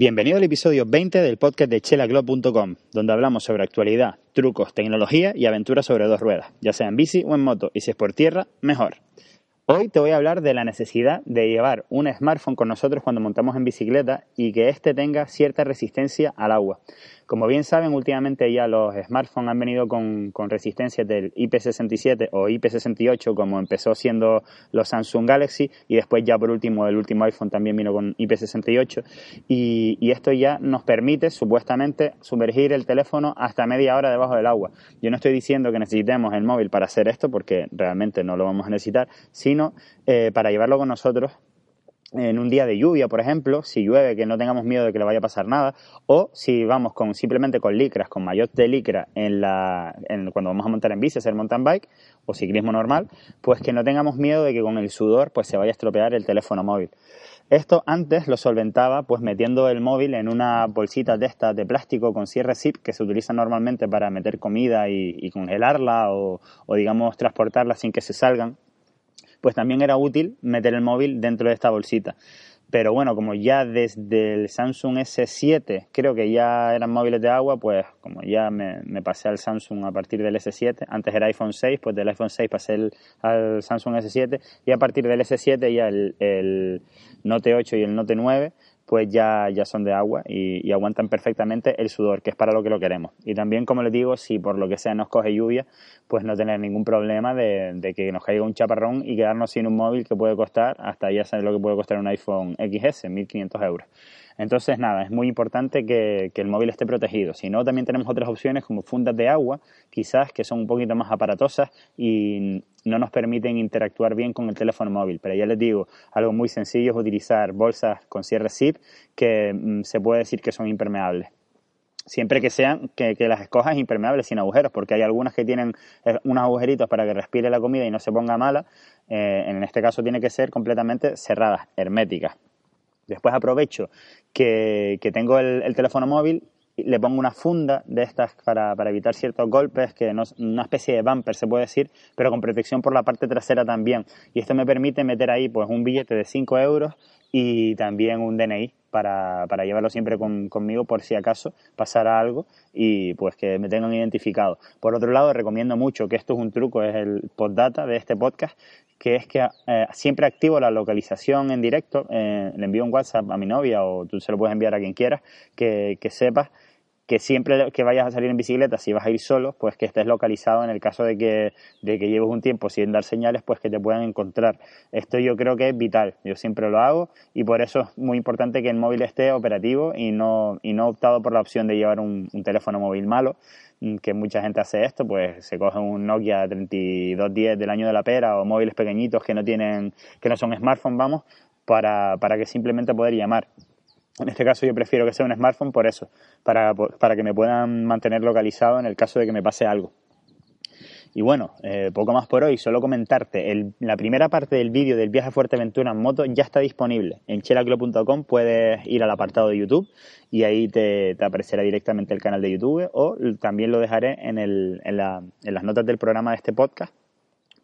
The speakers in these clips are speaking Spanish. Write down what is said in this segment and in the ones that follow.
Bienvenido al episodio 20 del podcast de chelaglob.com, donde hablamos sobre actualidad, trucos, tecnología y aventuras sobre dos ruedas, ya sea en bici o en moto, y si es por tierra, mejor. Hoy te voy a hablar de la necesidad de llevar un smartphone con nosotros cuando montamos en bicicleta y que éste tenga cierta resistencia al agua. Como bien saben, últimamente ya los smartphones han venido con, resistencias del IP67 o IP68, como empezó siendo los Samsung Galaxy, y después ya por último el último iPhone también vino con IP68. Y, y esto ya nos permite supuestamente sumergir el teléfono hasta media hora debajo del agua. Yo no estoy diciendo que necesitemos el móvil para hacer esto, porque realmente no lo vamos a necesitar, sino eh, para llevarlo con nosotros en un día de lluvia, por ejemplo, si llueve, que no tengamos miedo de que le vaya a pasar nada, o si vamos con simplemente con licras, con maillot de licra en la, en, cuando vamos a montar en bici, hacer mountain bike o ciclismo normal, pues que no tengamos miedo de que con el sudor pues se vaya a estropear el teléfono móvil. Esto antes lo solventaba pues metiendo el móvil en una bolsita de estas de plástico con cierre zip que se utiliza normalmente para meter comida y, congelarla o, o digamos transportarla sin que se salgan pues también era útil meter el móvil dentro de esta bolsita. Pero bueno, como ya desde el Samsung S7 creo que ya eran móviles de agua, pues como ya me, pasé al Samsung a partir del S7, antes era iPhone 6, pues del iPhone 6 pasé el, al Samsung S7 y a partir del S7 ya el Note 8 y el Note 9 pues ya, ya son de agua y, y, aguantan perfectamente el sudor, que es para lo que lo queremos. Y también, como les digo, si por lo que sea nos coge lluvia, pues no tener ningún problema de, de que nos caiga un chaparrón y quedarnos sin un móvil que puede costar, hasta ya saben lo que puede costar un iPhone XS, 1.500 euros. Entonces, nada, es muy importante que, el móvil esté protegido. Si no, también tenemos otras opciones como fundas de agua, quizás que son un poquito más aparatosas y no nos permiten interactuar bien con el teléfono móvil. Pero ya les digo, algo muy sencillo es utilizar bolsas con cierre zip que mmm, se puede decir que son impermeables siempre que sean, que, que, las escojas impermeables sin agujeros, porque hay algunas que tienen eh, unos agujeritos para que respire la comida y no se ponga mala, eh, en este caso tiene que ser completamente cerradas, herméticas. Después aprovecho que, tengo el, el, teléfono móvil, le pongo una funda de estas para, para evitar ciertos golpes, que no, una especie de bumper se puede decir, pero con protección por la parte trasera también. Y esto me permite meter ahí pues un billete de 5 euros y también un DNI para, para llevarlo siempre con, conmigo por si acaso pasara algo y pues que me tengan identificado. Por otro lado, recomiendo mucho que esto es un truco, es el postdata de este podcast, que es que eh, siempre activo la localización en directo, eh, le envío un WhatsApp a mi novia o tú se lo puedes enviar a quien quieras, que, que sepas que siempre que vayas a salir en bicicleta, si vas a ir solo, pues que estés localizado en el caso de que, de que lleves un tiempo sin dar señales, pues que te puedan encontrar. Esto yo creo que es vital, yo siempre lo hago y por eso es muy importante que el móvil esté operativo y no, y no optado por la opción de llevar un, teléfono móvil malo, que mucha gente hace esto, pues se coge un Nokia 3210 del año de la pera o móviles pequeñitos que no tienen, que no son smartphones, vamos, para, para que simplemente poder llamar. En este caso yo prefiero que sea un smartphone por eso, para, para que me puedan mantener localizado en el caso de que me pase algo. Y bueno, eh, poco más por hoy, solo comentarte, la primera parte del vídeo del viaje a Fuerteventura en moto ya está disponible. En chelaclo.com puedes ir al apartado de YouTube y ahí te, te, aparecerá directamente el canal de YouTube o también lo dejaré en, el, en, la, en las notas del programa de este podcast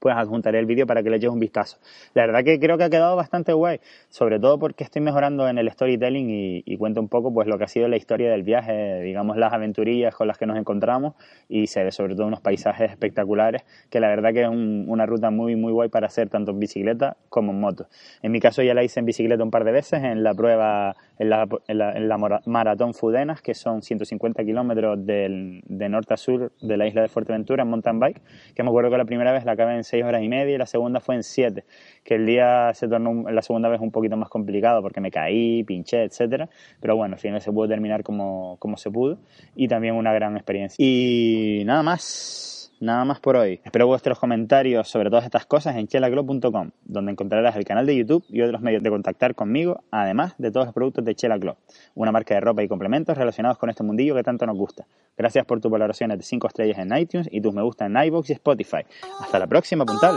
pues adjuntaré el vídeo para que le eches un vistazo. La verdad que creo que ha quedado bastante guay, sobre todo porque estoy mejorando en el storytelling y, y, cuento un poco pues lo que ha sido la historia del viaje, digamos las aventurillas con las que nos encontramos y se ve sobre todo unos paisajes espectaculares que la verdad que es un, una ruta muy muy guay para hacer tanto en bicicleta como en moto. En mi caso ya la hice en bicicleta un par de veces en la prueba, en la, en la, en la maratón Fudenas, que son 150 kilómetros de norte a sur de la isla de Fuerteventura en mountain bike, que me acuerdo que la primera vez la acabé en seis horas y media y la segunda fue en siete, que el día se tornó la segunda vez un poquito más complicado porque me caí, pinché, etcétera, pero bueno, al final se pudo terminar como, como se pudo y también una gran experiencia. Y nada más. Nada más por hoy. Espero vuestros comentarios sobre todas estas cosas en chelaglob.com, donde encontrarás el canal de YouTube y otros medios de contactar conmigo, además de todos los productos de Chela Glob, una marca de ropa y complementos relacionados con este mundillo que tanto nos gusta. Gracias por tus valoraciones de 5 estrellas en iTunes y tus me gusta en iVoox y Spotify. Hasta la próxima, puntal.